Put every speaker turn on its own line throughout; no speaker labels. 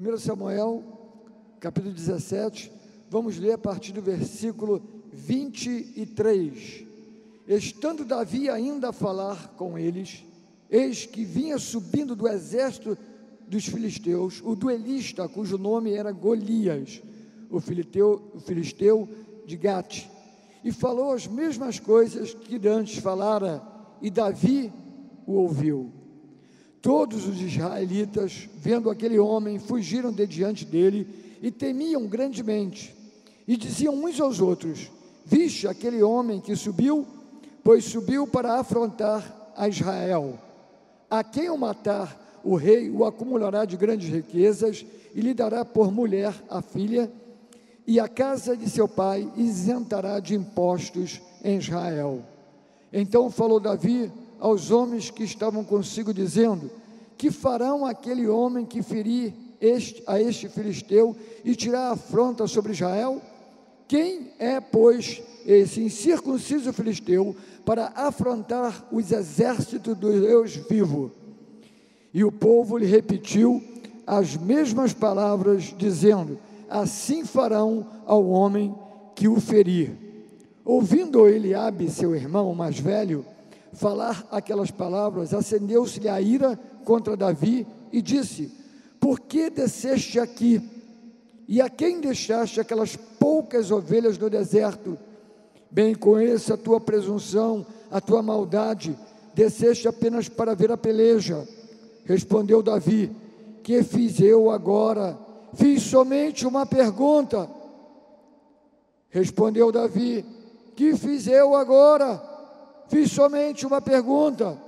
1 Samuel, capítulo 17, vamos ler a partir do versículo 23. Estando Davi ainda a falar com eles, eis que vinha subindo do exército dos filisteus o duelista, cujo nome era Golias, o filisteu, o filisteu de Gate, e falou as mesmas coisas que antes falara, e Davi o ouviu. Todos os israelitas, vendo aquele homem, fugiram de diante dele e temiam grandemente. E diziam uns aos outros: Viste aquele homem que subiu? Pois subiu para afrontar a Israel. A quem o matar, o rei o acumulará de grandes riquezas e lhe dará por mulher a filha, e a casa de seu pai isentará de impostos em Israel. Então falou Davi aos homens que estavam consigo, dizendo: Que farão aquele homem que ferir este, a este filisteu e tirar afronta sobre Israel? Quem é, pois, esse incircunciso filisteu para afrontar os exércitos do Deus vivo? E o povo lhe repetiu as mesmas palavras, dizendo: Assim farão ao homem que o ferir. Ouvindo Eliabe, seu irmão mais velho, falar aquelas palavras, acendeu-se-lhe a ira contra Davi e disse: Por que desceste aqui? E a quem deixaste aquelas poucas ovelhas no deserto? Bem conheço a tua presunção, a tua maldade, desceste apenas para ver a peleja. Respondeu Davi: Que fiz eu agora? Fiz somente uma pergunta. Respondeu Davi: Que fiz eu agora? Fiz somente uma pergunta.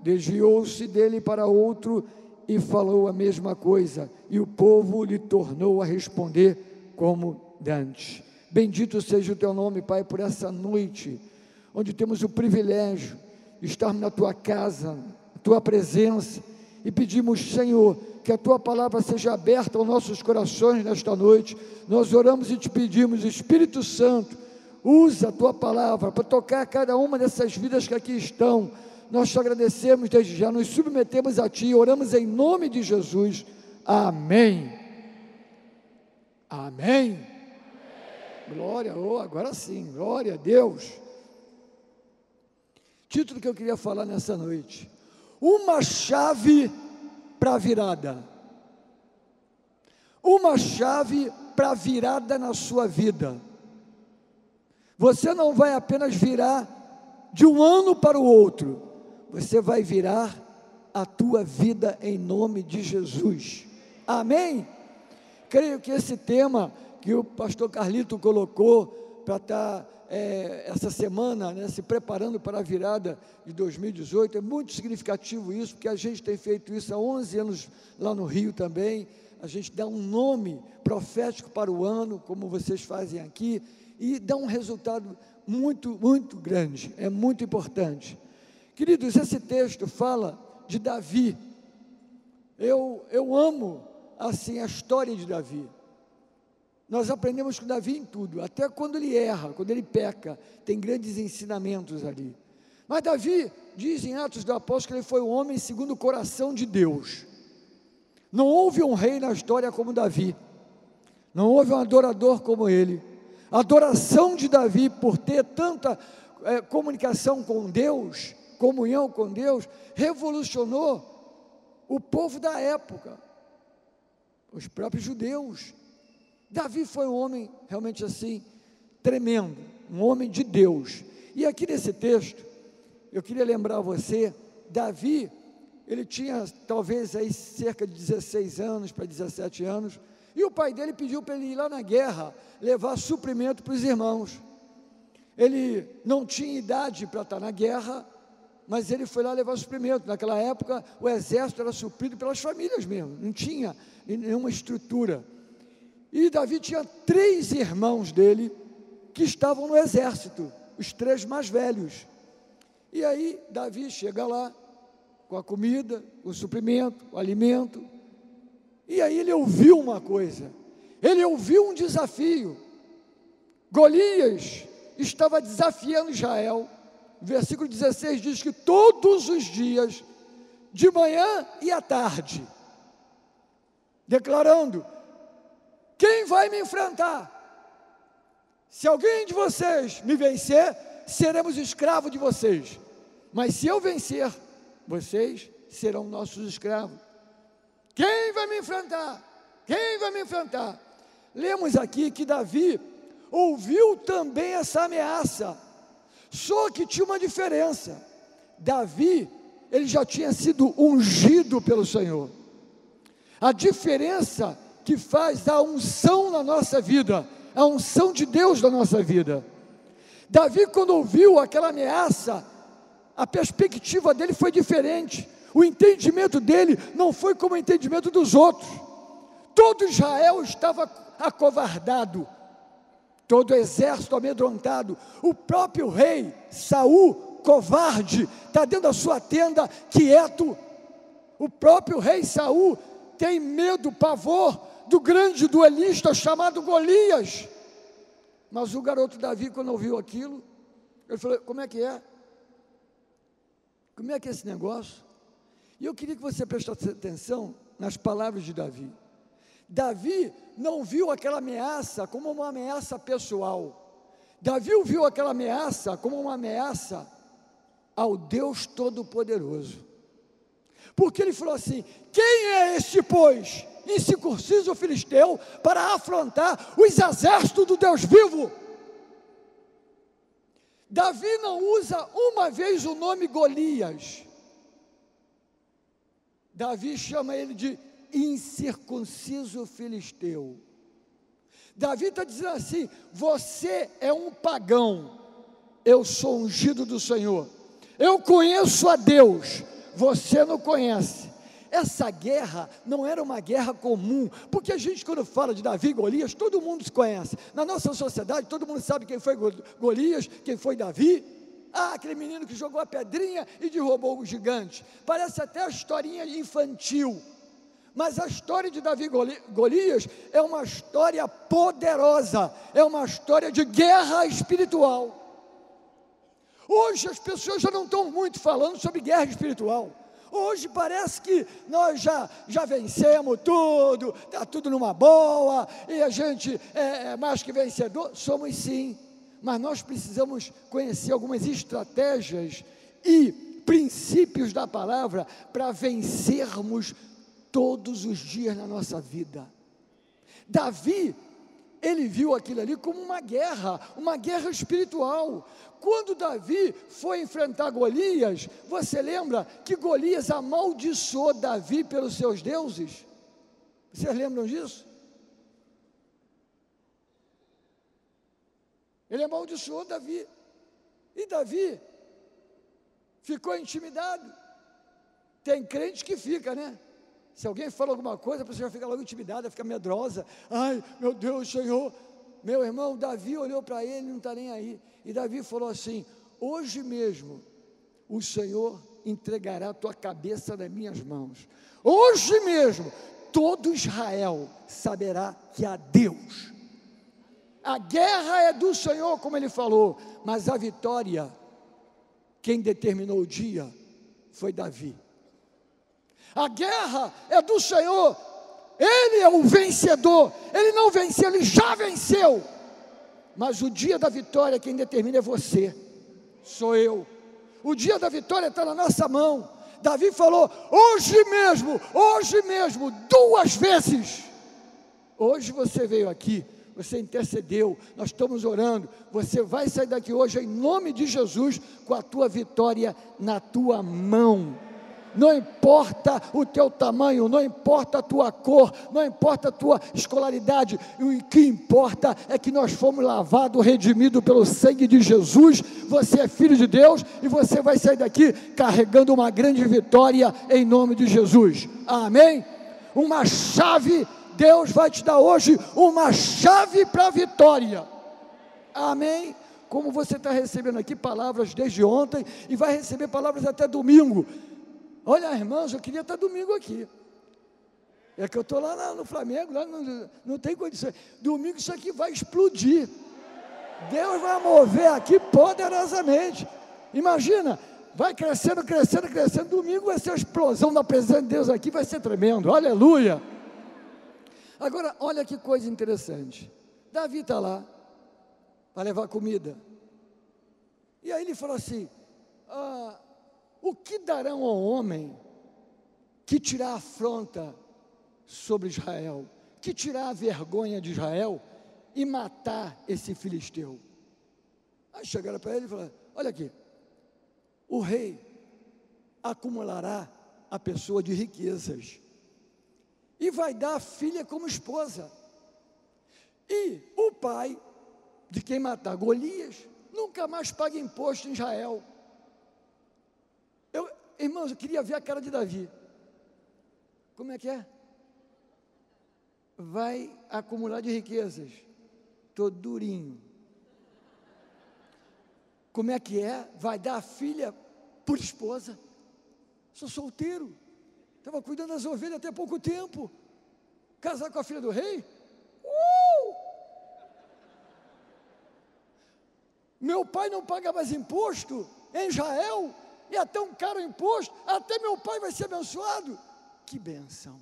Desviou-se dele para outro e falou a mesma coisa, e o povo lhe tornou a responder como dantes. Bendito seja o teu nome, Pai, por essa noite, onde temos o privilégio de estarmos na tua casa, na tua presença, e pedimos, Senhor, que a tua palavra seja aberta aos nossos corações nesta noite. Nós oramos e te pedimos, Espírito Santo, Usa a tua palavra para tocar cada uma dessas vidas que aqui estão. Nós te agradecemos desde já, nos submetemos a ti, oramos em nome de Jesus. Amém. Amém. Glória, oh, agora sim, glória a Deus. Título que eu queria falar nessa noite: Uma chave para virada. Uma chave para virada na sua vida. Você não vai apenas virar de um ano para o outro, você vai virar a tua vida em nome de Jesus. Amém? Creio que esse tema que o pastor Carlito colocou para estar tá, é, essa semana né, se preparando para a virada de 2018 é muito significativo isso, porque a gente tem feito isso há 11 anos lá no Rio também. A gente dá um nome profético para o ano, como vocês fazem aqui, e dá um resultado muito, muito grande, é muito importante. Queridos, esse texto fala de Davi. Eu, eu amo assim a história de Davi. Nós aprendemos com Davi em tudo, até quando ele erra, quando ele peca, tem grandes ensinamentos ali. Mas Davi diz em Atos do Apóstolo que ele foi um homem segundo o coração de Deus. Não houve um rei na história como Davi, não houve um adorador como ele. A adoração de Davi, por ter tanta é, comunicação com Deus, comunhão com Deus, revolucionou o povo da época, os próprios judeus. Davi foi um homem realmente assim, tremendo, um homem de Deus. E aqui nesse texto, eu queria lembrar você, Davi, ele tinha talvez aí cerca de 16 anos para 17 anos, e o pai dele pediu para ele ir lá na guerra, levar suprimento para os irmãos. Ele não tinha idade para estar na guerra, mas ele foi lá levar suprimento. Naquela época, o exército era suprido pelas famílias mesmo, não tinha nenhuma estrutura. E Davi tinha três irmãos dele que estavam no exército, os três mais velhos. E aí, Davi chega lá com a comida, o suprimento, o alimento. E aí ele ouviu uma coisa. Ele ouviu um desafio. Golias estava desafiando Israel. Versículo 16 diz que todos os dias, de manhã e à tarde, declarando: Quem vai me enfrentar? Se alguém de vocês me vencer, seremos escravos de vocês. Mas se eu vencer, vocês serão nossos escravos. Quem vai me enfrentar? Quem vai me enfrentar? Lemos aqui que Davi ouviu também essa ameaça, só que tinha uma diferença. Davi, ele já tinha sido ungido pelo Senhor. A diferença que faz a unção na nossa vida, a unção de Deus na nossa vida. Davi, quando ouviu aquela ameaça, a perspectiva dele foi diferente. O entendimento dele não foi como o entendimento dos outros. Todo Israel estava acovardado, todo o exército amedrontado. O próprio rei Saul, covarde, está dentro da sua tenda, quieto. O próprio rei Saul tem medo, pavor do grande duelista chamado Golias. Mas o garoto Davi, quando ouviu aquilo, ele falou: Como é que é? Como é que é esse negócio? E eu queria que você prestasse atenção nas palavras de Davi. Davi não viu aquela ameaça como uma ameaça pessoal. Davi viu aquela ameaça como uma ameaça ao Deus Todo-Poderoso. Porque ele falou assim: quem é este, pois, incircunciso filisteu, para afrontar os exércitos do Deus vivo? Davi não usa uma vez o nome Golias. Davi chama ele de incircunciso filisteu. Davi está dizendo assim: você é um pagão, eu sou ungido do Senhor, eu conheço a Deus, você não conhece. Essa guerra não era uma guerra comum, porque a gente, quando fala de Davi e Golias, todo mundo se conhece. Na nossa sociedade, todo mundo sabe quem foi Golias, quem foi Davi. Ah, aquele menino que jogou a pedrinha e derrubou o gigante. Parece até a historinha infantil. Mas a história de Davi Golias é uma história poderosa, é uma história de guerra espiritual. Hoje as pessoas já não estão muito falando sobre guerra espiritual. Hoje parece que nós já, já vencemos tudo, está tudo numa boa, e a gente é, é mais que vencedor. Somos sim, mas nós precisamos conhecer algumas estratégias e princípios da palavra para vencermos todos os dias na nossa vida. Davi, ele viu aquilo ali como uma guerra, uma guerra espiritual. Quando Davi foi enfrentar Golias, você lembra que Golias amaldiçoou Davi pelos seus deuses? Vocês lembram disso? Ele amaldiçoou Davi. E Davi ficou intimidado. Tem crente que fica, né? Se alguém fala alguma coisa, a pessoa fica logo intimidada, fica medrosa. Ai, meu Deus, Senhor. Meu irmão, Davi olhou para ele, não está nem aí. E Davi falou assim: Hoje mesmo o Senhor entregará a tua cabeça nas minhas mãos. Hoje mesmo todo Israel saberá que há Deus. A guerra é do Senhor, como ele falou, mas a vitória, quem determinou o dia foi Davi. A guerra é do Senhor, ele é o vencedor, ele não venceu, ele já venceu. Mas o dia da vitória, quem determina é você, sou eu. O dia da vitória está na nossa mão. Davi falou: hoje mesmo, hoje mesmo, duas vezes. Hoje você veio aqui, você intercedeu, nós estamos orando. Você vai sair daqui hoje em nome de Jesus com a tua vitória na tua mão. não importa o teu tamanho, não importa a tua cor, não importa a tua escolaridade, o que importa é que nós fomos lavados, redimidos pelo sangue de Jesus. Você é filho de Deus e você vai sair daqui carregando uma grande vitória em nome de Jesus. Amém? Uma chave, Deus vai te dar hoje uma chave para a vitória. Amém? Como você está recebendo aqui palavras desde ontem e vai receber palavras até domingo. Olha, irmãos, eu queria estar domingo aqui. É que eu estou lá no Flamengo, lá não, não tem condições. Domingo isso aqui vai explodir. Deus vai mover aqui poderosamente. Imagina, vai crescendo, crescendo, crescendo. Domingo vai ser a explosão da presença de Deus aqui, vai ser tremendo. Aleluia. Agora, olha que coisa interessante. Davi está lá para levar comida. E aí ele falou assim: ah, o que darão ao homem que tirar a afronta sobre Israel, que tirar a vergonha de Israel e matar esse filisteu? Aí chegaram para ele e falaram: Olha aqui, o rei acumulará a pessoa de riquezas e vai dar a filha como esposa. E o pai de quem matar Golias nunca mais paga imposto em Israel. Irmãos, eu queria ver a cara de Davi. Como é que é? Vai acumular de riquezas. Estou durinho. Como é que é? Vai dar a filha por esposa. Sou solteiro. Estava cuidando das ovelhas até pouco tempo. Casar com a filha do rei? Uh! Meu pai não paga mais imposto em Israel e até um caro imposto, até meu pai vai ser abençoado. Que benção.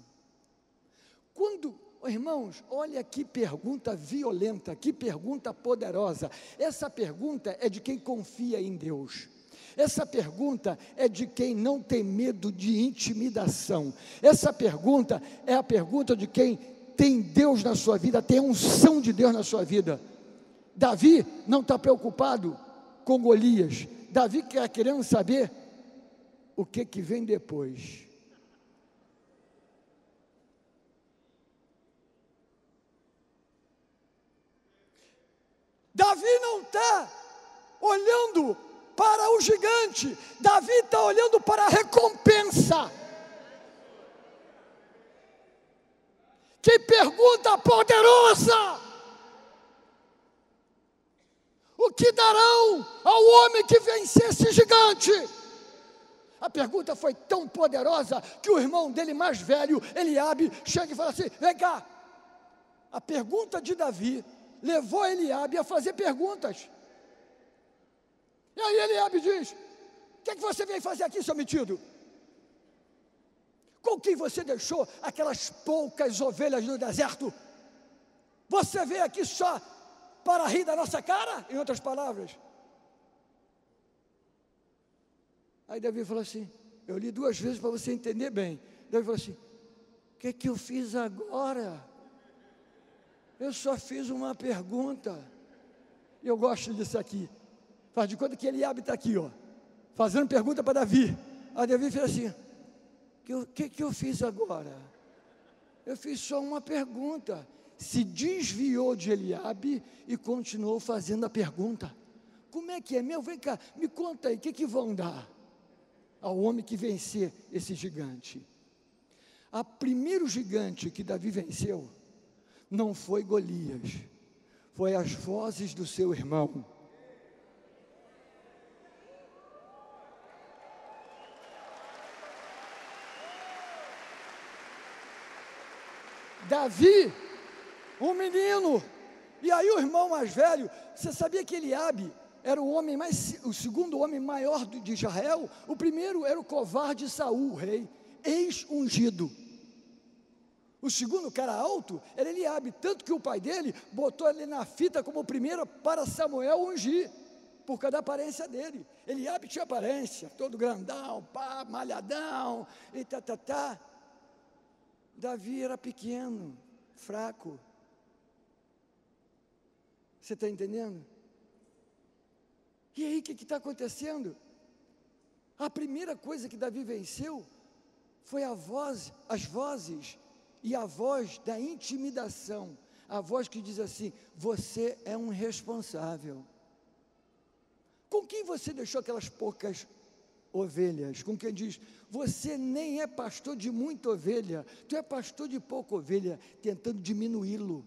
Quando, irmãos, olha que pergunta violenta, que pergunta poderosa. Essa pergunta é de quem confia em Deus. Essa pergunta é de quem não tem medo de intimidação. Essa pergunta é a pergunta de quem tem Deus na sua vida, tem a unção de Deus na sua vida. Davi não está preocupado com Golias. Davi quer querendo saber o que, que vem depois. Davi não está olhando para o gigante, Davi está olhando para a recompensa. Que pergunta poderosa! O que darão ao homem que vencer esse gigante? A pergunta foi tão poderosa que o irmão dele mais velho, Eliabe, chega e fala assim: vem cá. A pergunta de Davi levou Eliabe a fazer perguntas. E aí Eliabe diz: O que, é que você veio fazer aqui, seu metido? Com quem você deixou aquelas poucas ovelhas no deserto? Você veio aqui só para rir da nossa cara? Em outras palavras. Aí Davi falou assim: Eu li duas vezes para você entender bem. Davi falou assim: O que, é que eu fiz agora? Eu só fiz uma pergunta. E eu gosto disso aqui. Faz de conta que Eliabe está aqui, ó, fazendo pergunta para Davi. Aí Davi fez assim: O que, que eu fiz agora? Eu fiz só uma pergunta. Se desviou de Eliabe e continuou fazendo a pergunta. Como é que é? Meu, vem cá, me conta aí, o que, que vão dar? ao homem que vencer esse gigante. A primeiro gigante que Davi venceu não foi Golias, foi as vozes do seu irmão. Davi, um menino, e aí o irmão mais velho, você sabia que Eliabe era o homem mais, o segundo homem maior de Israel. O primeiro era o covarde Saul, o rei, ex-ungido. O segundo cara alto era Eliabe, tanto que o pai dele botou ele na fita como o primeiro para Samuel ungir, por causa da aparência dele. Eliabe tinha aparência, todo grandão, pá, malhadão, e tá, tá, tá. Davi era pequeno, fraco. Você está entendendo? E aí, o que está acontecendo? A primeira coisa que Davi venceu foi a voz, as vozes e a voz da intimidação, a voz que diz assim: você é um responsável. Com quem você deixou aquelas poucas ovelhas? Com quem diz: você nem é pastor de muita ovelha, tu é pastor de pouca ovelha, tentando diminuí-lo.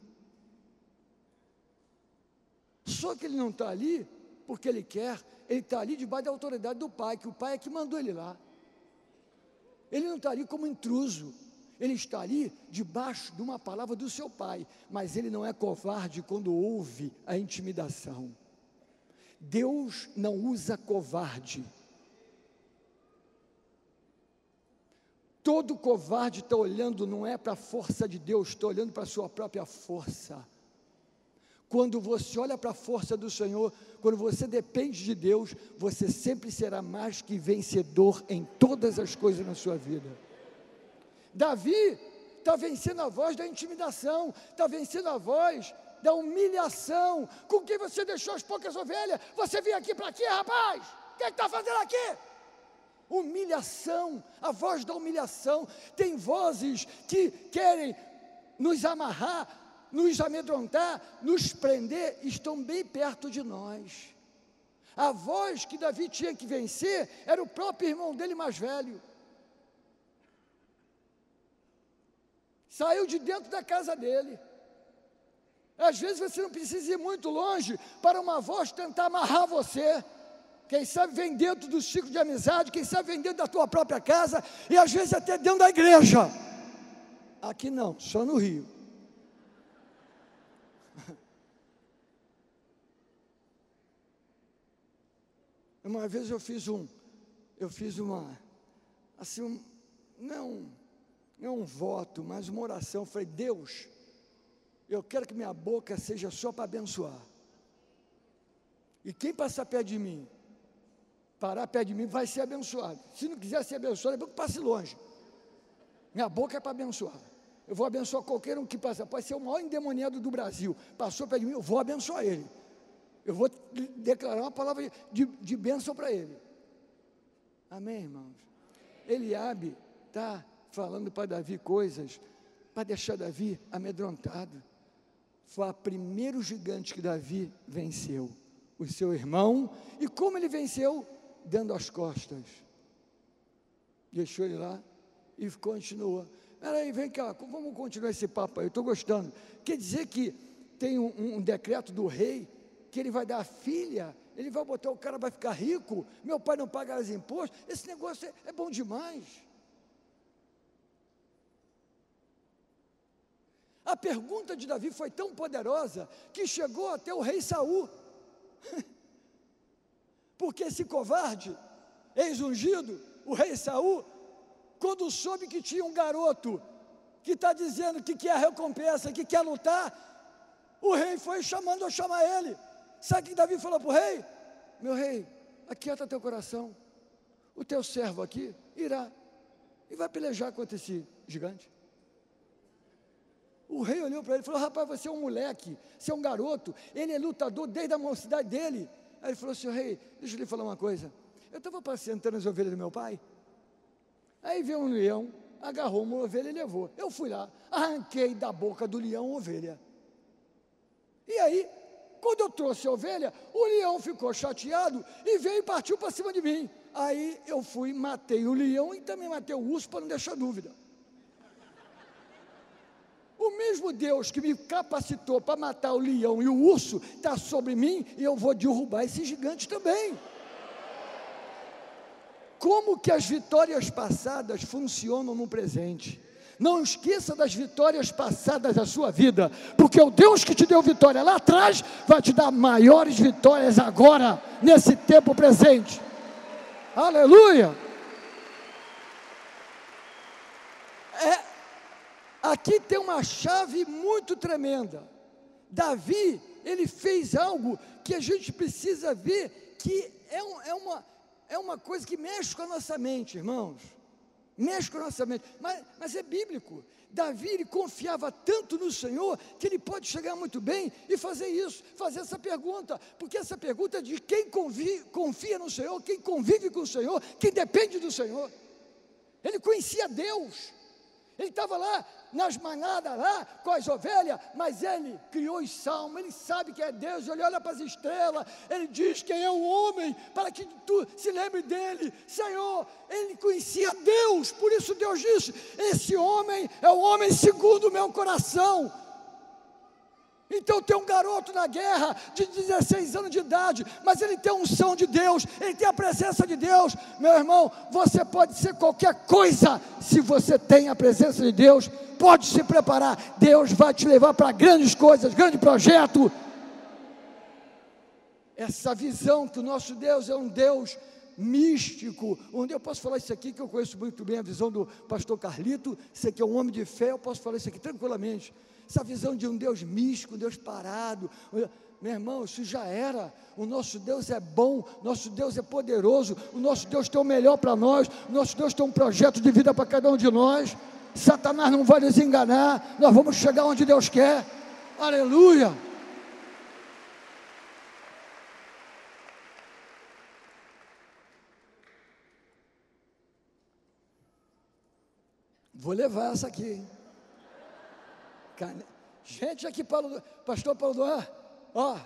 Só que ele não está ali porque ele quer, ele está ali debaixo da autoridade do pai, que o pai é que mandou ele lá. Ele não está ali como intruso, ele está ali debaixo de uma palavra do seu pai, mas ele não é covarde quando ouve a intimidação. Deus não usa covarde. Todo covarde está olhando, não é para a força de Deus, está olhando para a sua própria força. Quando você olha para a força do Senhor, quando você depende de Deus, você sempre será mais que vencedor em todas as coisas na sua vida. Davi está vencendo a voz da intimidação, está vencendo a voz da humilhação. Com quem você deixou as poucas ovelhas? Você veio aqui para quê, rapaz? O que é está fazendo aqui? Humilhação, a voz da humilhação. Tem vozes que querem nos amarrar, nos amedrontar, nos prender, estão bem perto de nós. A voz que Davi tinha que vencer era o próprio irmão dele mais velho. Saiu de dentro da casa dele. Às vezes você não precisa ir muito longe para uma voz tentar amarrar você. Quem sabe vem dentro do ciclo de amizade, quem sabe vem dentro da tua própria casa e às vezes até dentro da igreja. Aqui não, só no Rio. Uma vez eu fiz um, eu fiz uma, assim, um, não, não um voto, mas uma oração. falei, Deus, eu quero que minha boca seja só para abençoar. E quem passar perto de mim, parar perto de mim, vai ser abençoado. Se não quiser ser abençoado, é bom que passe longe. Minha boca é para abençoar. Eu vou abençoar qualquer um que passa. Pode ser o maior endemoniado do Brasil. Passou perto de mim, eu vou abençoar ele. Eu vou declarar uma palavra de, de bênção para ele. Amém, irmãos? Eliabe está falando para Davi coisas para deixar Davi amedrontado. Foi o primeiro gigante que Davi venceu, o seu irmão. E como ele venceu? Dando as costas. Deixou ele lá e continua. Peraí, vem cá, vamos continuar esse papo aí, eu estou gostando. Quer dizer que tem um, um decreto do rei que ele vai dar a filha, ele vai botar o cara, vai ficar rico, meu pai não paga os impostos, esse negócio é, é bom demais. A pergunta de Davi foi tão poderosa que chegou até o rei Saul. Porque esse covarde, ex-ungido, o rei Saul, quando soube que tinha um garoto que está dizendo que quer a recompensa, que quer lutar, o rei foi chamando a chamar ele. Sabe o que Davi falou para o rei? Meu rei, aquieta teu coração. O teu servo aqui irá e vai pelejar contra esse gigante. O rei olhou para ele e falou: Rapaz, você é um moleque, você é um garoto, ele é lutador desde a mocidade dele. Aí ele falou: Senhor rei, deixa eu lhe falar uma coisa. Eu estava passeando as ovelhas do meu pai. Aí veio um leão, agarrou uma ovelha e levou. Eu fui lá, arranquei da boca do leão a ovelha. E aí quando eu trouxe a ovelha, o leão ficou chateado e veio e partiu para cima de mim. Aí eu fui, matei o leão e também matei o urso para não deixar dúvida. O mesmo Deus que me capacitou para matar o leão e o urso está sobre mim e eu vou derrubar esse gigante também. Como que as vitórias passadas funcionam no presente? Não esqueça das vitórias passadas da sua vida, porque o Deus que te deu vitória lá atrás vai te dar maiores vitórias agora, nesse tempo presente. Aleluia! É, aqui tem uma chave muito tremenda. Davi, ele fez algo que a gente precisa ver que é, um, é, uma, é uma coisa que mexe com a nossa mente, irmãos mexe com a nossa mente, mas, mas é bíblico. Davi ele confiava tanto no Senhor que ele pode chegar muito bem e fazer isso, fazer essa pergunta, porque essa pergunta é de quem confia no Senhor, quem convive com o Senhor, quem depende do Senhor. Ele conhecia Deus. Ele estava lá nas manadas lá com as ovelhas, mas ele criou os salmos, ele sabe que é Deus, ele olha para as estrelas, ele diz quem é o homem, para que tu se lembre dele, Senhor, ele conhecia Deus, por isso Deus disse: esse homem é o homem segundo o meu coração. Então tem um garoto na guerra de 16 anos de idade, mas ele tem a unção de Deus, ele tem a presença de Deus. Meu irmão, você pode ser qualquer coisa se você tem a presença de Deus. Pode se preparar, Deus vai te levar para grandes coisas, grande projeto. Essa visão que o nosso Deus é um Deus místico, onde eu posso falar isso aqui, que eu conheço muito bem a visão do pastor Carlito, sei que é um homem de fé, eu posso falar isso aqui tranquilamente essa visão de um Deus místico, um Deus parado. Meu irmão, isso já era. O nosso Deus é bom, nosso Deus é poderoso, o nosso Deus tem o melhor para nós, o nosso Deus tem um projeto de vida para cada um de nós. Satanás não vai nos enganar, nós vamos chegar onde Deus quer. Aleluia! Vou levar essa aqui. Cane... Gente aqui, Paulo, pastor Paulo Duan, ó,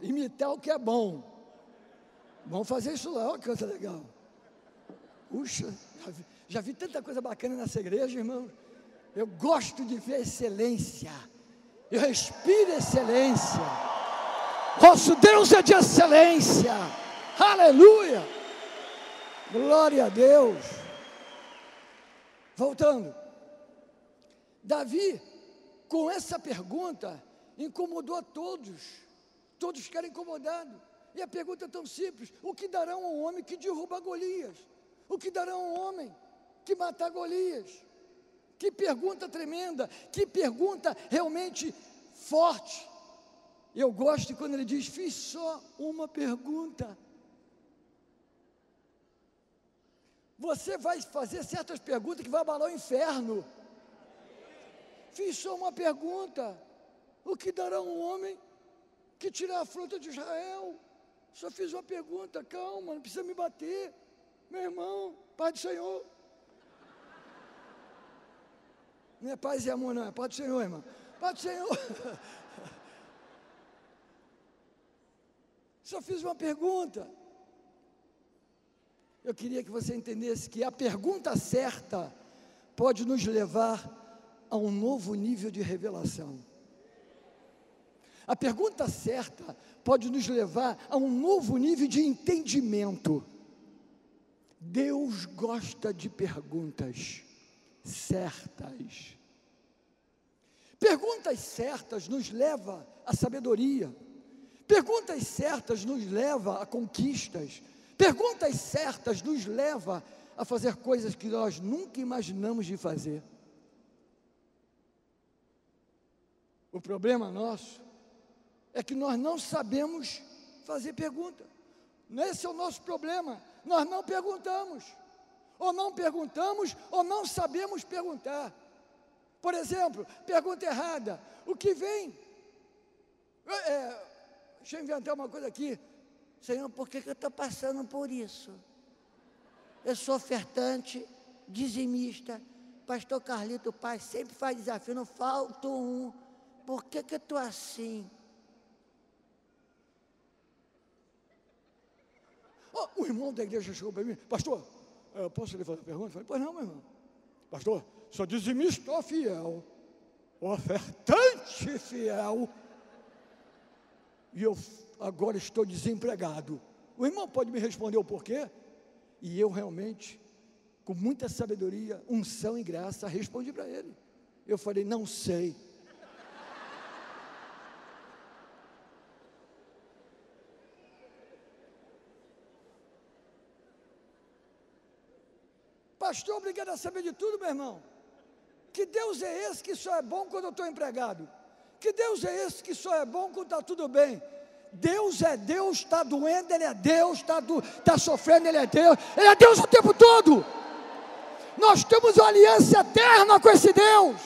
imitar o que é bom. Vamos fazer isso lá, olha que coisa legal. Puxa, já vi, já vi tanta coisa bacana nessa igreja, irmão. Eu gosto de ver excelência. Eu respiro excelência. Nosso Deus é de excelência. Aleluia. Glória a Deus. Voltando. Davi com essa pergunta, incomodou a todos. Todos ficaram incomodados. E a pergunta é tão simples: o que dará um homem que derruba Golias? O que dará um homem que mata Golias? Que pergunta tremenda, que pergunta realmente forte. Eu gosto quando ele diz: Fiz só uma pergunta. Você vai fazer certas perguntas que vai abalar o inferno. Fiz só uma pergunta: o que dará um homem que tirar a fruta de Israel? Só fiz uma pergunta, calma, não precisa me bater, meu irmão, Pai do Senhor. Não é paz e amor, não, é Pai do Senhor, irmão. Pai do Senhor. Só fiz uma pergunta. Eu queria que você entendesse que a pergunta certa pode nos levar a um novo nível de revelação. A pergunta certa pode nos levar a um novo nível de entendimento. Deus gosta de perguntas certas. Perguntas certas nos leva à sabedoria. Perguntas certas nos leva a conquistas. Perguntas certas nos leva a fazer coisas que nós nunca imaginamos de fazer. O problema nosso é que nós não sabemos fazer pergunta. Esse é o nosso problema. Nós não perguntamos. Ou não perguntamos, ou não sabemos perguntar. Por exemplo, pergunta errada: o que vem? É, é deixa eu inventar uma coisa aqui. Senhor, por que, que eu estou passando por isso? Eu sou ofertante, dizimista. Pastor Carlito Pai sempre faz desafio, não falta um por que que eu estou assim? Oh, o irmão da igreja chegou para mim, pastor, eu eh, posso lhe fazer uma pergunta? Eu falei, pois não, meu irmão. Pastor, sou dizimista fiel, ofertante fiel, e eu agora estou desempregado. O irmão pode me responder o porquê? E eu realmente, com muita sabedoria, unção e graça, respondi para ele. Eu falei, não sei. Pastor obrigado a saber de tudo, meu irmão. Que Deus é esse que só é bom quando eu estou empregado? Que Deus é esse que só é bom quando está tudo bem? Deus é Deus, está doendo, Ele é Deus, está tá sofrendo, Ele é Deus, Ele é Deus o tempo todo. Nós temos uma aliança eterna com esse Deus.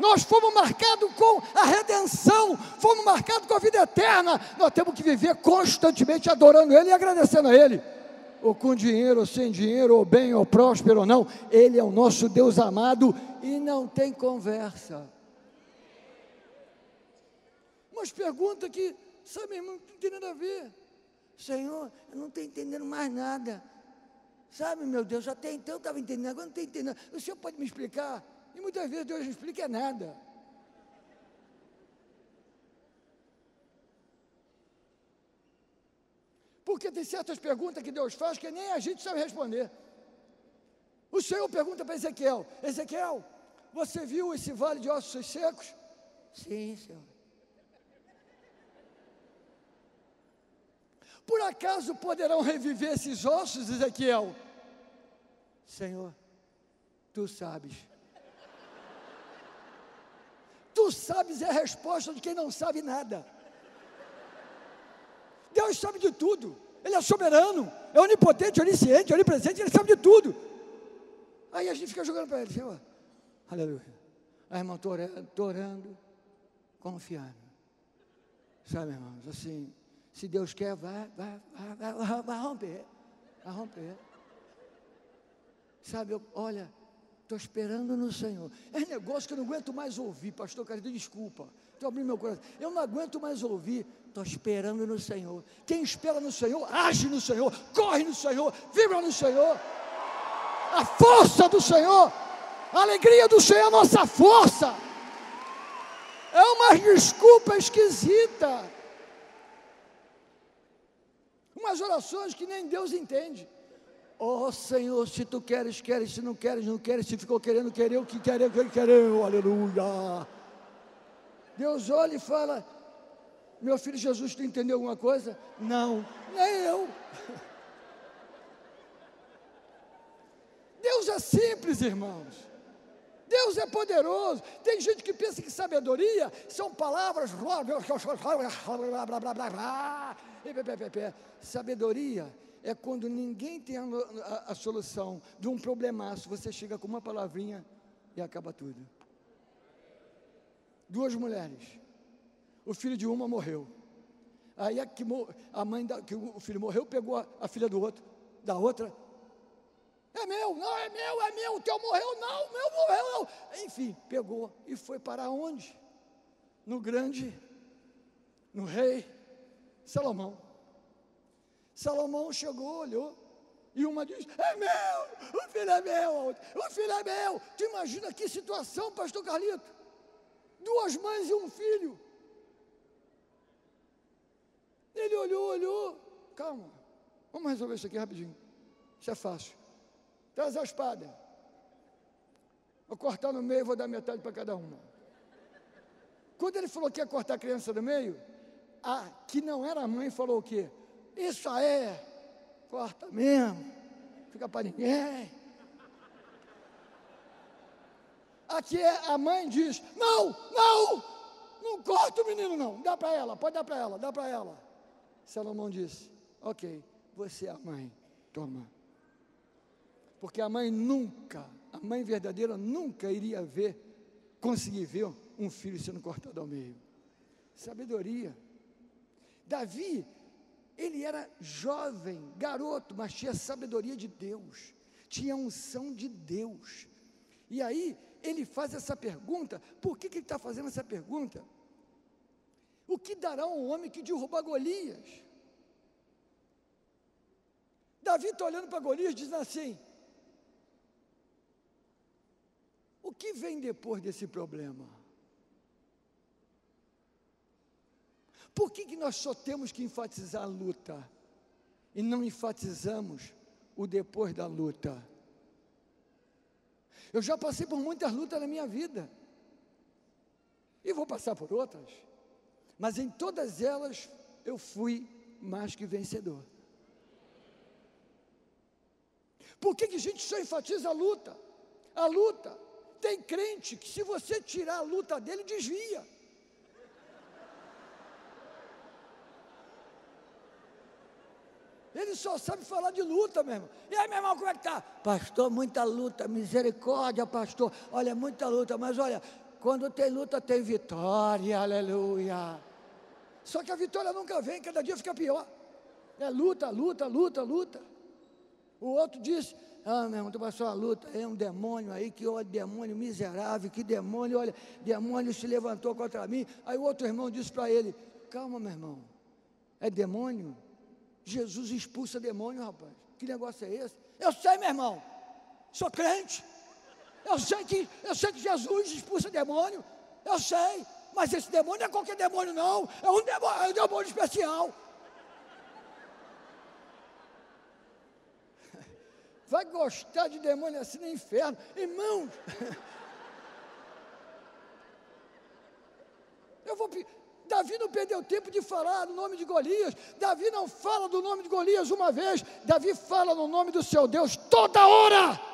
Nós fomos marcados com a redenção, fomos marcados com a vida eterna. Nós temos que viver constantemente adorando Ele e agradecendo a Ele. Ou com dinheiro, ou sem dinheiro, ou bem, ou próspero, ou não, Ele é o nosso Deus amado e não tem conversa. Umas perguntas que, sabe, irmão, não tem nada a ver. Senhor, eu não estou entendendo mais nada. Sabe, meu Deus, até então eu estava entendendo, agora não estou entendendo. O senhor pode me explicar? E muitas vezes Deus não explica nada. Porque tem certas perguntas que Deus faz que nem a gente sabe responder. O Senhor pergunta para Ezequiel: Ezequiel, você viu esse vale de ossos secos? Sim, Senhor. Por acaso poderão reviver esses ossos, Ezequiel? Senhor, tu sabes. Tu sabes é a resposta de quem não sabe nada. Deus sabe de tudo. Ele é soberano, é onipotente, onisciente, onipresente, ele sabe de tudo. Aí a gente fica jogando para ele, aleluia. Aí, irmão, estou orando, orando, confiando. Sabe, irmãos, assim, se Deus quer, vai, vai, vai, vai, vai romper, vai romper. Sabe, eu, olha, estou esperando no Senhor. É negócio que eu não aguento mais ouvir, pastor Carido, desculpa. Estou abrindo meu coração. Eu não aguento mais ouvir. Estou esperando no Senhor. Quem espera no Senhor, age no Senhor, corre no Senhor, vibra no Senhor. A força do Senhor, a alegria do Senhor é a nossa força. É uma desculpa esquisita. Umas orações que nem Deus entende. Oh Senhor, se tu queres, queres, se não queres, não queres, se ficou querendo, querer o que querer, o que querer, aleluia. Deus olha e fala: meu filho Jesus, tu entendeu alguma coisa? Não, nem eu. Deus é simples, irmãos. Deus é poderoso. Tem gente que pensa que sabedoria são palavras. Sabedoria é quando ninguém tem a, a, a solução de um problemaço, você chega com uma palavrinha e acaba tudo. Duas mulheres o filho de uma morreu. Aí a, que, a mãe da, que o filho morreu pegou a, a filha do outro, da outra. É meu, não é meu, é meu, o teu morreu, não, o meu morreu, não. Enfim, pegou e foi para onde? No grande, no rei Salomão. Salomão chegou, olhou, e uma diz: É meu, o filho é meu, o filho é meu. Tu imagina que situação, pastor Carlito? Duas mães e um filho. Ele olhou, olhou, calma, vamos resolver isso aqui rapidinho. Isso é fácil. Traz a espada. Vou cortar no meio, vou dar metade para cada uma. Quando ele falou que ia cortar a criança no meio, a que não era a mãe falou o quê? Isso é, corta mesmo, fica para ninguém. Aqui é a mãe diz: Não, não, não corta o menino, não, dá para ela, pode dar para ela, dá para ela. Salomão disse: Ok, você é a mãe, toma. Porque a mãe nunca, a mãe verdadeira nunca iria ver, conseguir ver um filho sendo cortado ao meio. Sabedoria. Davi, ele era jovem, garoto, mas tinha sabedoria de Deus, tinha unção de Deus. E aí, ele faz essa pergunta, por que, que ele está fazendo essa pergunta? O que dará um homem que derruba Golias? Davi está olhando para Golias dizendo assim: O que vem depois desse problema? Por que, que nós só temos que enfatizar a luta e não enfatizamos o depois da luta? Eu já passei por muitas lutas na minha vida e vou passar por outras mas em todas elas eu fui mais que vencedor. Por que, que a gente só enfatiza a luta? A luta. Tem crente que, se você tirar a luta dele, desvia. Ele só sabe falar de luta, meu irmão. E aí, meu irmão, como é que tá? Pastor, muita luta, misericórdia, pastor. Olha, muita luta, mas olha, quando tem luta, tem vitória, aleluia. Só que a vitória nunca vem, cada dia fica pior. É luta, luta, luta, luta. O outro disse: Ah, meu irmão, tu passou uma luta, é um demônio aí, que olha, demônio miserável, que demônio, olha, demônio se levantou contra mim. Aí o outro irmão disse para ele: Calma, meu irmão, é demônio? Jesus expulsa demônio, rapaz. Que negócio é esse? Eu sei, meu irmão, sou crente. Eu sei que, eu sei que Jesus expulsa demônio. Eu sei, mas esse demônio não é qualquer demônio, não. É um demônio, é um demônio especial. Vai gostar de demônio assim no inferno. Irmãos. Eu vou. Davi não perdeu tempo de falar no nome de Golias. Davi não fala do nome de Golias uma vez. Davi fala no nome do seu Deus toda hora.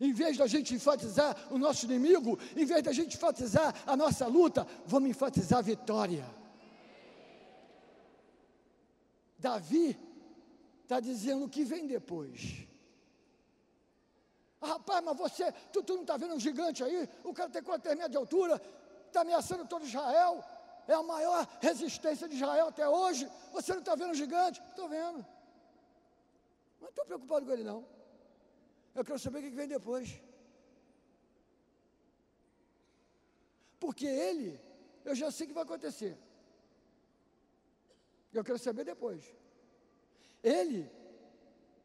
Em vez da gente enfatizar o nosso inimigo, em vez da gente enfatizar a nossa luta, vamos enfatizar a vitória. Davi está dizendo o que vem depois. Ah, rapaz, mas você, tu, tu não está vendo um gigante aí? O cara tem quantos metros de altura, está ameaçando todo Israel, é a maior resistência de Israel até hoje. Você não está vendo um gigante? Estou vendo. Não estou preocupado com ele, não. Eu quero saber o que vem depois. Porque ele, eu já sei o que vai acontecer. Eu quero saber depois. Ele,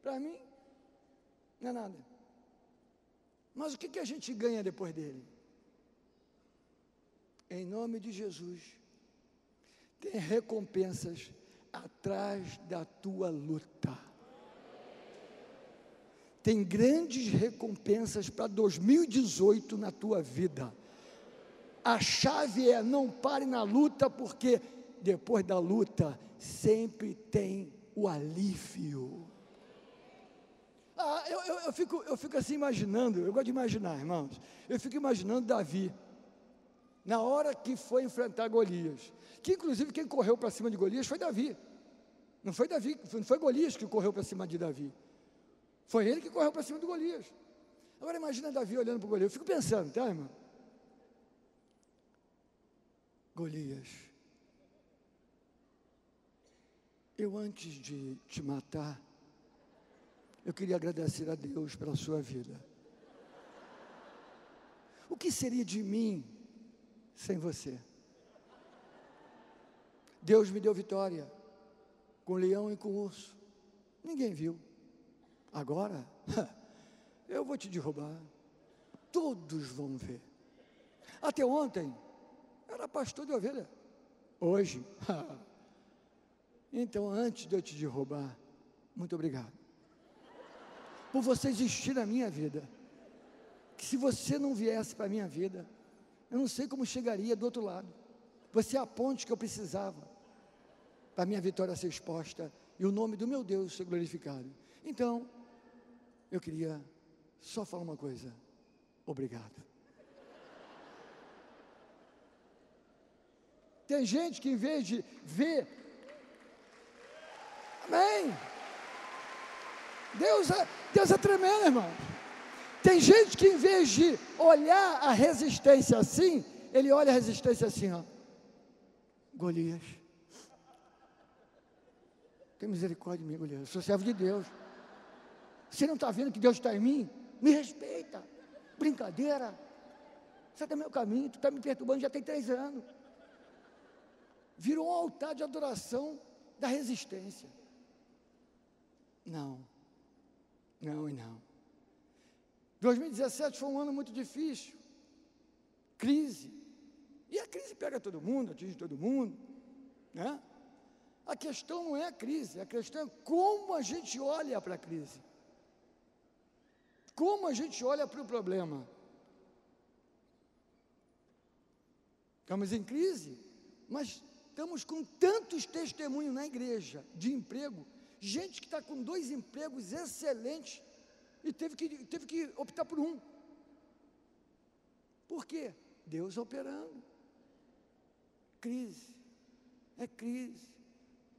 para mim, não é nada. Mas o que, que a gente ganha depois dele? Em nome de Jesus, tem recompensas atrás da tua luta. Tem grandes recompensas para 2018 na tua vida. A chave é não pare na luta, porque depois da luta sempre tem o alívio. Ah, eu, eu, eu, fico, eu fico assim imaginando, eu gosto de imaginar, irmãos. Eu fico imaginando Davi, na hora que foi enfrentar Golias. Que inclusive quem correu para cima de Golias foi Davi. Não foi Davi, não foi Golias que correu para cima de Davi. Foi ele que correu para cima de Golias. Agora imagina Davi olhando para Golias. Eu fico pensando, tá, irmão? Golias. Eu antes de te matar, eu queria agradecer a Deus pela sua vida. O que seria de mim sem você? Deus me deu vitória com leão e com urso. Ninguém viu. Agora, eu vou te derrubar. Todos vão ver. Até ontem, era pastor de ovelha. Hoje, então antes de eu te derrubar, muito obrigado por você existir na minha vida. Que se você não viesse para a minha vida, eu não sei como chegaria do outro lado. Você é a ponte que eu precisava para a minha vitória ser exposta e o nome do meu Deus ser glorificado. Então, eu queria só falar uma coisa. Obrigado. Tem gente que em vez de ver, amém. Deus é, Deus é tremendo, irmão. Tem gente que em vez de olhar a resistência assim, ele olha a resistência assim, ó. Golias. Tem misericórdia de mim, Golias. Eu sou servo de Deus. Você não está vendo que Deus está em mim? Me respeita. Brincadeira. Você está no meu caminho, tu está me perturbando já tem três anos. Virou um altar de adoração da resistência. Não. Não e não. 2017 foi um ano muito difícil. Crise. E a crise pega todo mundo, atinge todo mundo. Né? A questão não é a crise, a questão é como a gente olha para a crise. Como a gente olha para o problema. Estamos em crise, mas estamos com tantos testemunhos na igreja de emprego Gente que está com dois empregos excelentes e teve que, teve que optar por um. Por quê? Deus operando. Crise. É crise.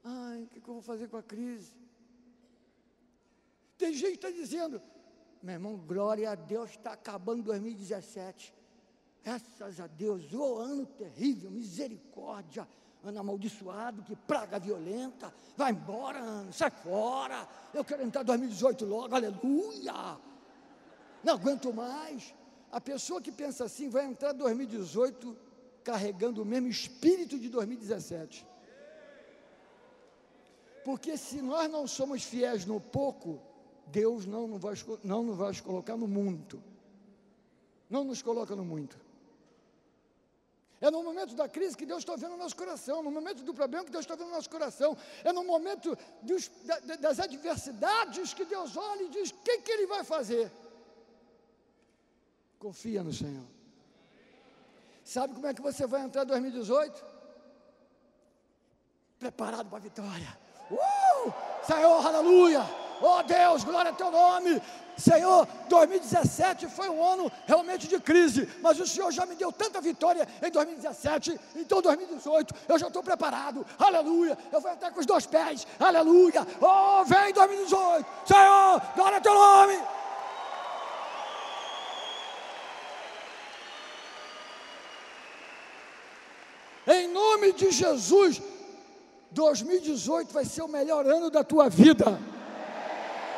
Ai, o que, que eu vou fazer com a crise? Tem gente que está dizendo, meu irmão, glória a Deus, está acabando 2017. Graças a Deus, o oh, ano terrível, misericórdia. ano amaldiçoado, que praga violenta, vai embora, ano, sai fora, eu quero entrar em 2018 logo, aleluia, não aguento mais. A pessoa que pensa assim vai entrar em 2018 carregando o mesmo espírito de 2017. Porque se nós não somos fiéis no pouco, Deus não nos vai, não nos vai colocar no muito. Não nos coloca no muito. É no momento da crise que Deus está vendo o nosso coração, no momento do problema que Deus está vendo o nosso coração, é no momento dos, das adversidades que Deus olha e diz: o que, que Ele vai fazer? Confia no Senhor. Sabe como é que você vai entrar em 2018? Preparado para a vitória. Uh! Senhor, aleluia! Oh Deus, glória ao teu nome. Senhor, 2017 foi um ano realmente de crise, mas o Senhor já me deu tanta vitória em 2017, então 2018 eu já estou preparado, aleluia. Eu vou entrar com os dois pés, aleluia. Oh, vem 2018, Senhor, glória ao teu nome. Em nome de Jesus, 2018 vai ser o melhor ano da tua vida.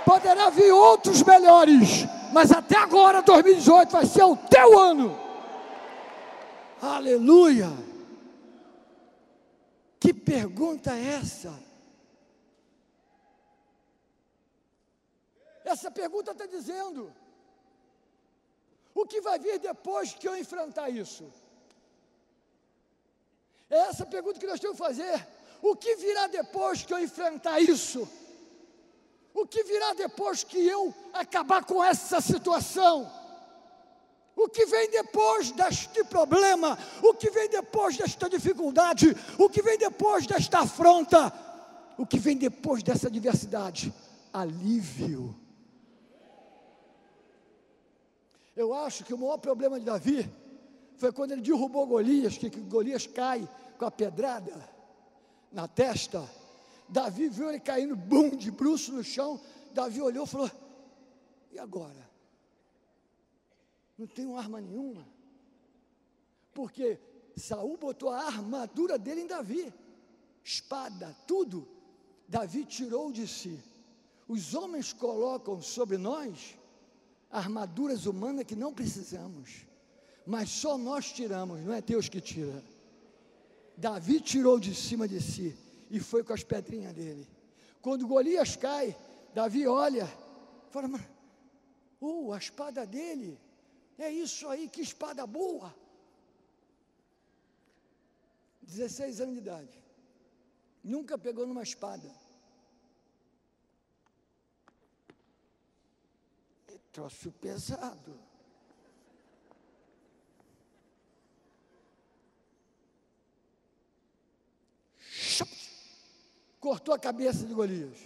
Poderá vir outros melhores, mas até agora, 2018, vai ser o teu ano. Aleluia! Que pergunta é essa? Essa pergunta está dizendo: o que vai vir depois que eu enfrentar isso? É essa pergunta que nós temos que fazer. O que virá depois que eu enfrentar isso? O que virá depois que eu acabar com essa situação? O que vem depois deste problema? O que vem depois desta dificuldade? O que vem depois desta afronta? O que vem depois dessa adversidade? Alívio. Eu acho que o maior problema de Davi foi quando ele derrubou Golias, que Golias cai com a pedrada na testa Davi viu ele caindo, bum, de bruxo no chão. Davi olhou e falou: E agora? Não tenho arma nenhuma. Porque Saul botou a armadura dele em Davi, espada, tudo. Davi tirou de si. Os homens colocam sobre nós armaduras humanas que não precisamos, mas só nós tiramos, não é Deus que tira. Davi tirou de cima de si e foi com as pedrinhas dele. Quando Golias cai, Davi olha, fala, uh, a espada dele, é isso aí, que espada boa. 16 anos de idade, nunca pegou numa espada. E troço pesado. Cortou a cabeça de Golias.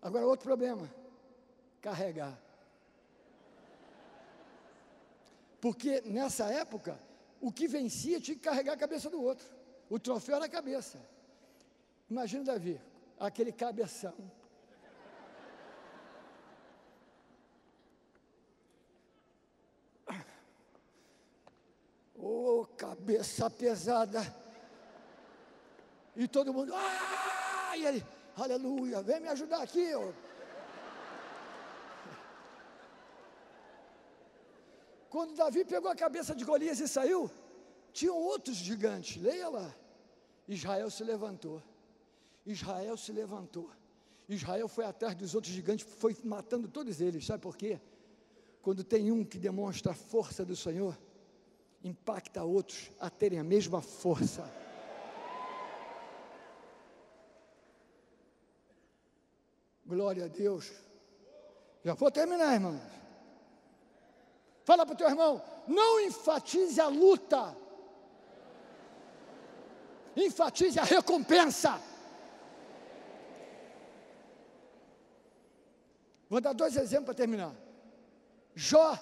Agora, outro problema: carregar. Porque nessa época, o que vencia tinha que carregar a cabeça do outro. O troféu era a cabeça. Imagina Davi, aquele cabeção. Oh, cabeça pesada. E todo mundo. E ele, aleluia, vem me ajudar aqui. Ó. Quando Davi pegou a cabeça de Golias e saiu, tinham outros gigantes, leia lá. Israel se levantou. Israel se levantou. Israel foi atrás dos outros gigantes, foi matando todos eles. Sabe por quê? Quando tem um que demonstra a força do Senhor, impacta outros a terem a mesma força. Glória a Deus. Já vou terminar, irmãos. Fala para o teu irmão, não enfatize a luta, enfatize a recompensa. Vou dar dois exemplos para terminar. Jó,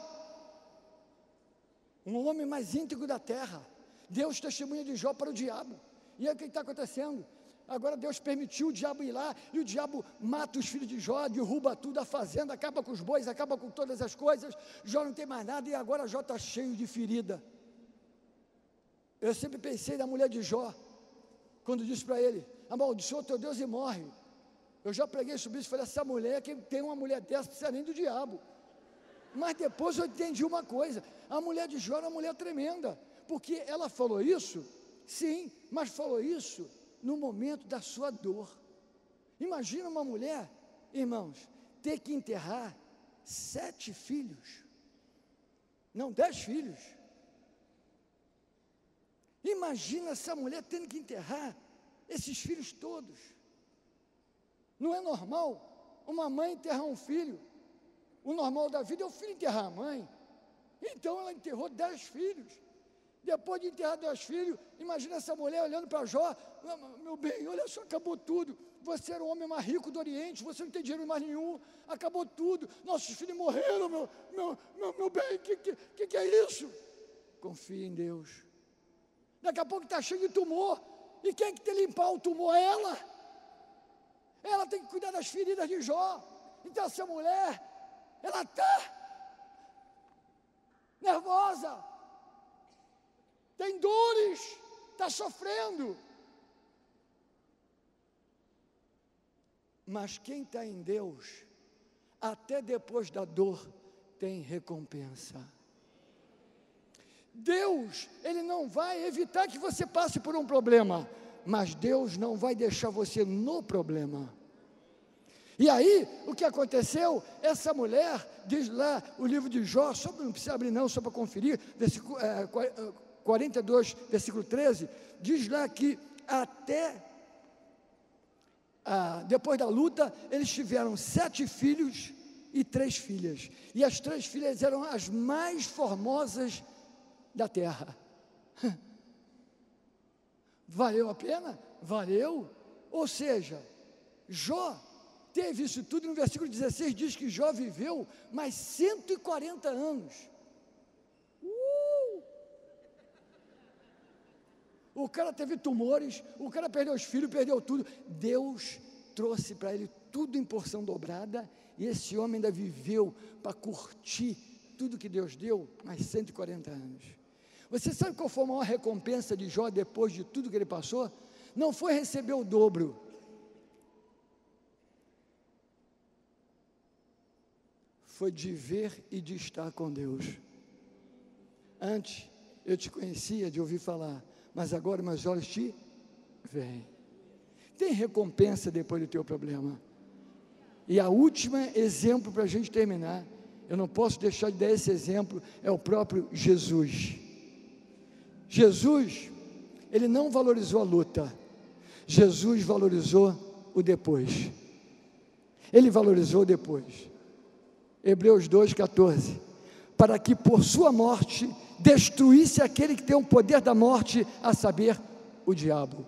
um homem mais íntegro da terra, Deus testemunha de Jó para o diabo. E aí o que está acontecendo? Agora Deus permitiu o diabo ir lá e o diabo mata os filhos de Jó, derruba tudo, a fazenda, acaba com os bois, acaba com todas as coisas. Jó não tem mais nada e agora Jó está cheio de ferida. Eu sempre pensei na mulher de Jó. quando disse para ele: amaldiçoa teu Deus e morre. Eu já preguei sobre isso, falei, essa mulher, quem tem uma mulher dessa, precisa nem do diabo. Mas depois eu entendi uma coisa: a mulher de Jó era uma mulher tremenda, porque ela falou isso, sim, mas falou isso no momento da sua dor. Imagina uma mulher, irmãos, ter que enterrar sete filhos, não, dez filhos. Imagina essa mulher tendo que enterrar esses filhos todos. Não é normal uma mãe enterrar um filho. O normal da vida é o filho enterrar a mãe. Então ela enterrou dez filhos. Depois de enterrar dez filhos, imagina essa mulher olhando para Jó, meu bem, olha só, acabou tudo. Você era o homem mais rico do Oriente, você não tem dinheiro mais nenhum, acabou tudo. Nossos filhos morreram, meu, meu, meu, meu bem, o que, que, que é isso? Confie em Deus. Daqui a pouco está cheio de tumor. E quem é que tem que limpar o tumor? Ela. Ela tem que cuidar das feridas de Jó. Então essa mulher, ela está nervosa, tem dores, está sofrendo. Mas quem está em Deus, até depois da dor, tem recompensa. Deus, Ele não vai evitar que você passe por um problema, mas Deus não vai deixar você no problema. E aí, o que aconteceu? Essa mulher, diz lá o livro de Jó, só, não precisa abrir não, só para conferir, versículo, é, 42, versículo 13, diz lá que até ah, depois da luta, eles tiveram sete filhos e três filhas. E as três filhas eram as mais formosas da terra. Valeu a pena? Valeu. Ou seja, Jó teve isso tudo, no versículo 16 diz que Jó viveu mais 140 anos. O cara teve tumores, o cara perdeu os filhos, perdeu tudo. Deus trouxe para ele tudo em porção dobrada, e esse homem ainda viveu para curtir tudo que Deus deu mais 140 anos. Você sabe qual foi a maior recompensa de Jó depois de tudo que ele passou? Não foi receber o dobro, foi de ver e de estar com Deus. Antes eu te conhecia de ouvir falar, mas agora meus olhos te veem. Tem recompensa depois do teu problema. E a última exemplo para a gente terminar, eu não posso deixar de dar esse exemplo, é o próprio Jesus. Jesus, ele não valorizou a luta, Jesus valorizou o depois. Ele valorizou o depois. Hebreus 2,14. Para que por sua morte destruísse aquele que tem o poder da morte, a saber, o diabo.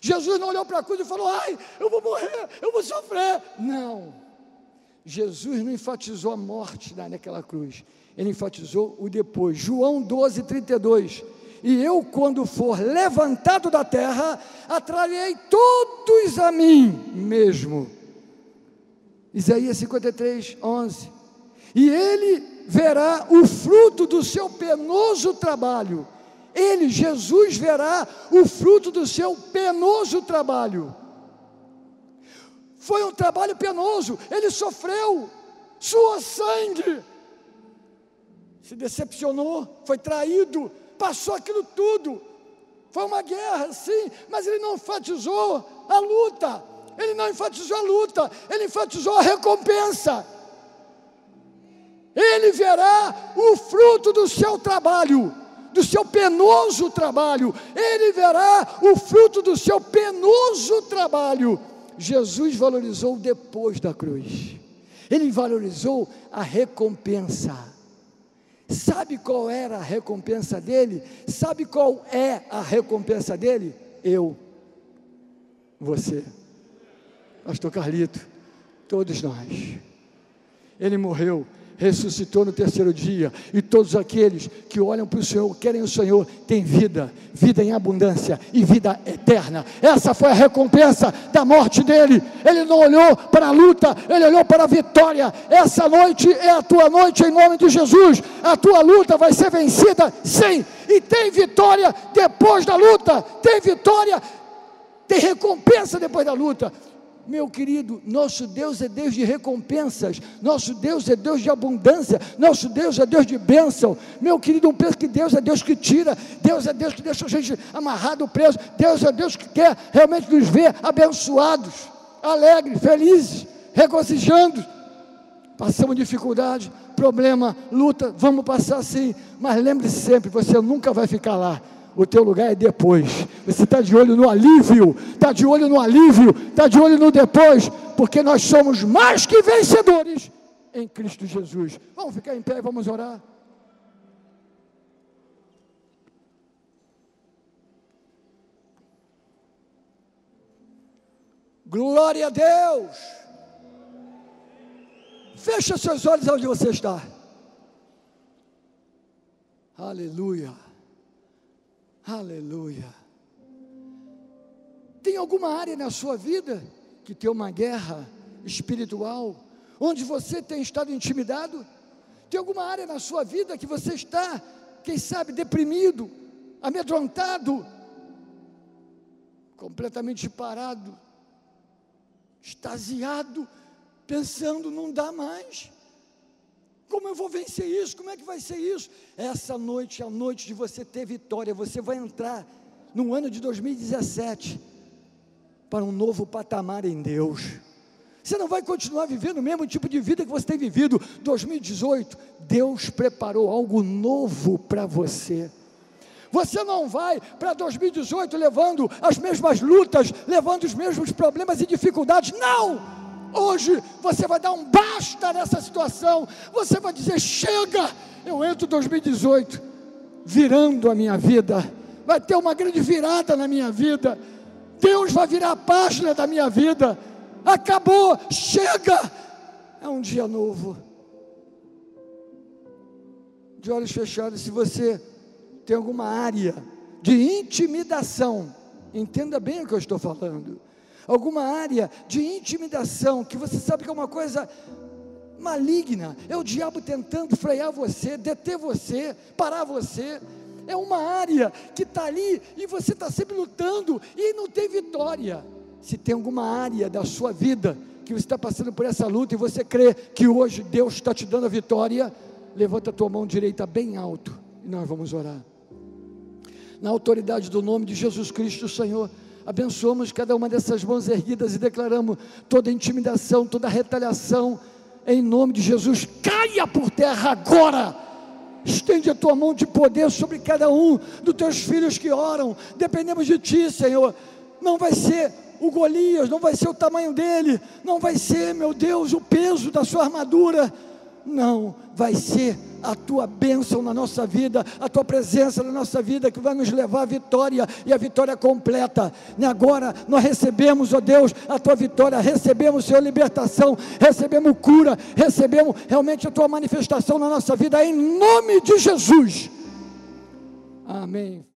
Jesus não olhou para a cruz e falou: Ai, eu vou morrer, eu vou sofrer. Não. Jesus não enfatizou a morte naquela cruz, ele enfatizou o depois. João 12, 32. E eu, quando for levantado da terra, atrairei todos a mim mesmo. Isaías 53, 11. E ele verá o fruto do seu penoso trabalho. Ele, Jesus, verá o fruto do seu penoso trabalho. Foi um trabalho penoso, ele sofreu, suou sangue, se decepcionou, foi traído, passou aquilo tudo. Foi uma guerra, sim, mas ele não enfatizou a luta, ele não enfatizou a luta, ele enfatizou a recompensa. Ele verá o fruto do seu trabalho, do seu penoso trabalho. Ele verá o fruto do seu penoso trabalho. Jesus valorizou depois da cruz. Ele valorizou a recompensa. Sabe qual era a recompensa dele? Sabe qual é a recompensa dele? Eu, você. Pastor Carlito, todos nós. Ele morreu ressuscitou no terceiro dia, e todos aqueles que olham para o Senhor, querem o Senhor, têm vida, vida em abundância e vida eterna. Essa foi a recompensa da morte dele. Ele não olhou para a luta, ele olhou para a vitória. Essa noite é a tua noite em nome de Jesus. A tua luta vai ser vencida, sim, e tem vitória depois da luta, tem vitória, tem recompensa depois da luta. Meu querido, nosso Deus é Deus de recompensas, nosso Deus é Deus de abundância, nosso Deus é Deus de bênção. Meu querido, não pensa que Deus é Deus que tira, Deus é Deus que deixa a gente amarrado, preso, Deus é Deus que quer realmente nos ver abençoados, alegres, felizes, regozijando. Passamos dificuldade, problema, luta, vamos passar sim, mas lembre-se sempre: você nunca vai ficar lá o teu lugar é depois. Você está de olho no alívio, está de olho no alívio, está de olho no depois, porque nós somos mais que vencedores em Cristo Jesus. Vamos ficar em pé e vamos orar. Glória a Deus. Fecha seus olhos onde você está. Aleluia. Aleluia. Tem alguma área na sua vida que tem uma guerra espiritual, onde você tem estado intimidado? Tem alguma área na sua vida que você está, quem sabe, deprimido, amedrontado, completamente parado, extasiado, pensando, não dá mais. Como eu vou vencer isso? Como é que vai ser isso? Essa noite é a noite de você ter vitória. Você vai entrar no ano de 2017 para um novo patamar em Deus. Você não vai continuar vivendo o mesmo tipo de vida que você tem vivido 2018. Deus preparou algo novo para você. Você não vai para 2018 levando as mesmas lutas, levando os mesmos problemas e dificuldades. Não! Hoje você vai dar um basta nessa situação. Você vai dizer: chega, eu entro 2018, virando a minha vida. Vai ter uma grande virada na minha vida. Deus vai virar a página da minha vida. Acabou, chega. É um dia novo. De olhos fechados, se você tem alguma área de intimidação, entenda bem o que eu estou falando alguma área de intimidação, que você sabe que é uma coisa maligna, é o diabo tentando frear você, deter você, parar você. É uma área que está ali e você está sempre lutando e não tem vitória. Se tem alguma área da sua vida que você está passando por essa luta e você crê que hoje Deus está te dando a vitória, levanta a tua mão direita bem alto e nós vamos orar. Na autoridade do nome de Jesus Cristo, Senhor abençoamos cada uma dessas mãos erguidas e declaramos toda intimidação, toda retaliação, em nome de Jesus, caia por terra agora. Estende a tua mão de poder sobre cada um dos teus filhos que oram. Dependemos de ti, Senhor. Não vai ser o Golias, não vai ser o tamanho dele, não vai ser, meu Deus, o peso da sua armadura. Não, vai ser a tua bênção na nossa vida, a tua presença na nossa vida que vai nos levar à vitória e a vitória completa. E agora nós recebemos, ó Deus, a tua vitória, recebemos, Senhor, libertação, recebemos cura, recebemos realmente a tua manifestação na nossa vida, em nome de Jesus. Amém.